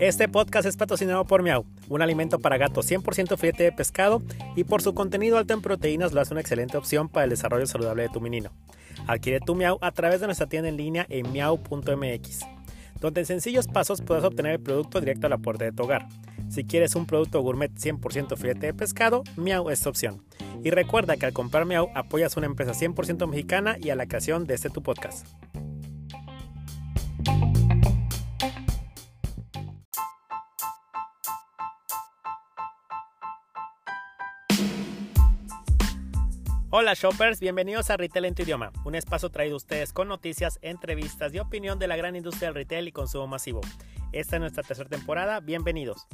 Este podcast es patrocinado por Miau, un alimento para gatos 100% filete de pescado y por su contenido alto en proteínas lo hace una excelente opción para el desarrollo saludable de tu menino. Adquiere tu Miau a través de nuestra tienda en línea en miau.mx, donde en sencillos pasos puedes obtener el producto directo a la puerta de tu hogar. Si quieres un producto gourmet 100% filete de pescado, Miau es tu opción. Y recuerda que al comprar Miau apoyas una empresa 100% mexicana y a la creación de este tu podcast. Hola shoppers, bienvenidos a Retail en tu idioma, un espacio traído a ustedes con noticias, entrevistas y opinión de la gran industria del retail y consumo masivo. Esta es nuestra tercera temporada, bienvenidos.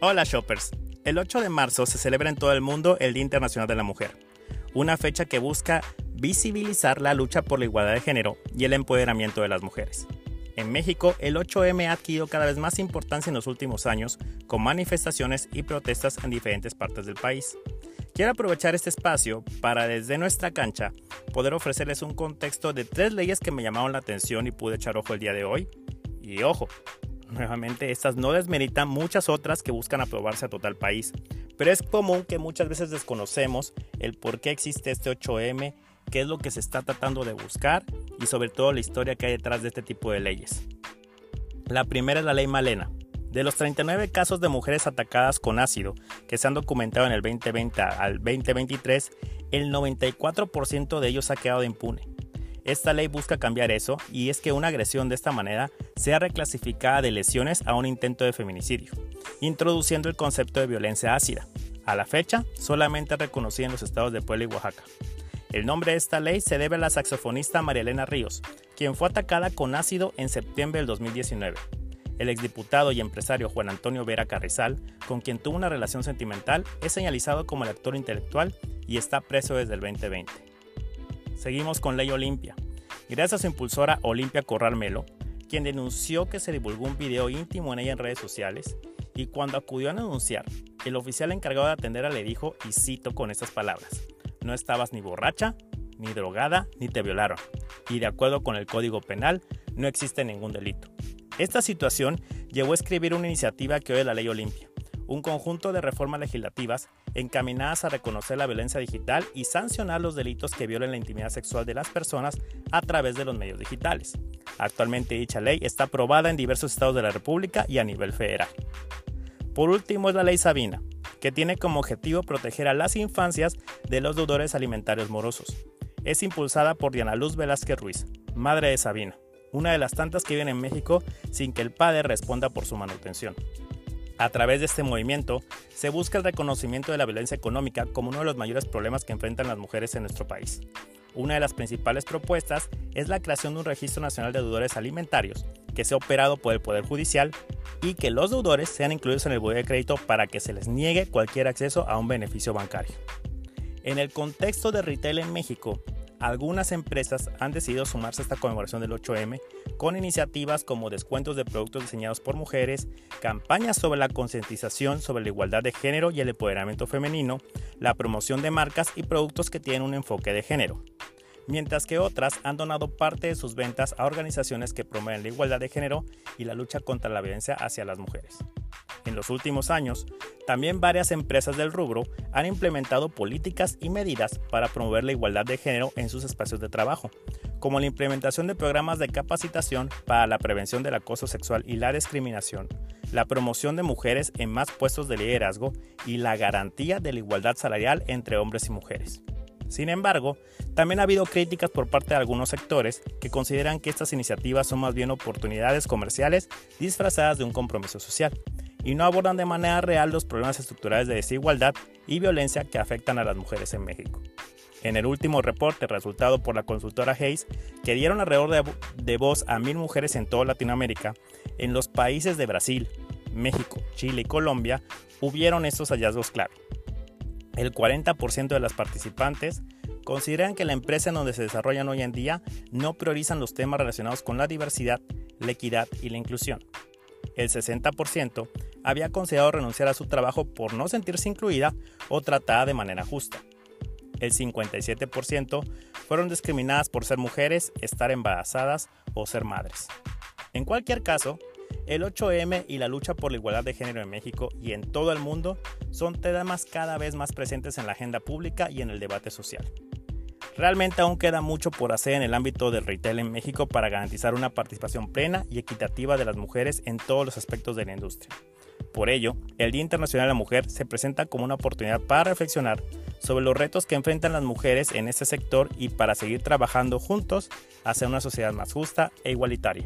Hola shoppers, el 8 de marzo se celebra en todo el mundo el Día Internacional de la Mujer, una fecha que busca visibilizar la lucha por la igualdad de género y el empoderamiento de las mujeres. En México, el 8M ha adquirido cada vez más importancia en los últimos años, con manifestaciones y protestas en diferentes partes del país. Quiero aprovechar este espacio para desde nuestra cancha poder ofrecerles un contexto de tres leyes que me llamaron la atención y pude echar ojo el día de hoy. Y ojo, nuevamente estas no desmeritan muchas otras que buscan aprobarse a total país, pero es común que muchas veces desconocemos el por qué existe este 8M qué es lo que se está tratando de buscar y sobre todo la historia que hay detrás de este tipo de leyes. La primera es la ley Malena. De los 39 casos de mujeres atacadas con ácido que se han documentado en el 2020 al 2023, el 94% de ellos ha quedado impune. Esta ley busca cambiar eso y es que una agresión de esta manera sea reclasificada de lesiones a un intento de feminicidio, introduciendo el concepto de violencia ácida. A la fecha, solamente reconocida en los estados de Puebla y Oaxaca. El nombre de esta ley se debe a la saxofonista María Elena Ríos, quien fue atacada con ácido en septiembre del 2019. El exdiputado y empresario Juan Antonio Vera Carrizal, con quien tuvo una relación sentimental, es señalizado como el actor intelectual y está preso desde el 2020. Seguimos con Ley Olimpia. Gracias a su impulsora Olimpia Corral Melo, quien denunció que se divulgó un video íntimo en ella en redes sociales, y cuando acudió a denunciar, el oficial encargado de atenderla le dijo, y cito con estas palabras, no estabas ni borracha, ni drogada, ni te violaron. Y de acuerdo con el Código Penal, no existe ningún delito. Esta situación llevó a escribir una iniciativa que hoy es la Ley Olimpia, un conjunto de reformas legislativas encaminadas a reconocer la violencia digital y sancionar los delitos que violen la intimidad sexual de las personas a través de los medios digitales. Actualmente dicha ley está aprobada en diversos estados de la República y a nivel federal. Por último es la Ley Sabina, que tiene como objetivo proteger a las infancias de los deudores alimentarios morosos. Es impulsada por Diana Luz Velázquez Ruiz, madre de Sabina, una de las tantas que viven en México sin que el padre responda por su manutención. A través de este movimiento se busca el reconocimiento de la violencia económica como uno de los mayores problemas que enfrentan las mujeres en nuestro país. Una de las principales propuestas es la creación de un registro nacional de deudores alimentarios, que sea operado por el Poder Judicial y que los deudores sean incluidos en el buro de crédito para que se les niegue cualquier acceso a un beneficio bancario. En el contexto de retail en México, algunas empresas han decidido sumarse a esta conmemoración del 8M con iniciativas como descuentos de productos diseñados por mujeres, campañas sobre la concientización sobre la igualdad de género y el empoderamiento femenino, la promoción de marcas y productos que tienen un enfoque de género mientras que otras han donado parte de sus ventas a organizaciones que promueven la igualdad de género y la lucha contra la violencia hacia las mujeres. En los últimos años, también varias empresas del rubro han implementado políticas y medidas para promover la igualdad de género en sus espacios de trabajo, como la implementación de programas de capacitación para la prevención del acoso sexual y la discriminación, la promoción de mujeres en más puestos de liderazgo y la garantía de la igualdad salarial entre hombres y mujeres. Sin embargo, también ha habido críticas por parte de algunos sectores que consideran que estas iniciativas son más bien oportunidades comerciales disfrazadas de un compromiso social y no abordan de manera real los problemas estructurales de desigualdad y violencia que afectan a las mujeres en México. En el último reporte resultado por la consultora Hayes, que dieron alrededor de, de voz a mil mujeres en toda Latinoamérica, en los países de Brasil, México, Chile y Colombia, hubieron estos hallazgos clave. El 40% de las participantes consideran que la empresa en donde se desarrollan hoy en día no priorizan los temas relacionados con la diversidad, la equidad y la inclusión. El 60% había considerado renunciar a su trabajo por no sentirse incluida o tratada de manera justa. El 57% fueron discriminadas por ser mujeres, estar embarazadas o ser madres. En cualquier caso, el 8M y la lucha por la igualdad de género en México y en todo el mundo son temas cada vez más presentes en la agenda pública y en el debate social. Realmente aún queda mucho por hacer en el ámbito del retail en México para garantizar una participación plena y equitativa de las mujeres en todos los aspectos de la industria. Por ello, el Día Internacional de la Mujer se presenta como una oportunidad para reflexionar sobre los retos que enfrentan las mujeres en este sector y para seguir trabajando juntos hacia una sociedad más justa e igualitaria.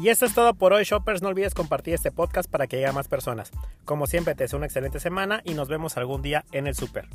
Y esto es todo por hoy, shoppers. No olvides compartir este podcast para que llegue a más personas. Como siempre, te deseo una excelente semana y nos vemos algún día en el super.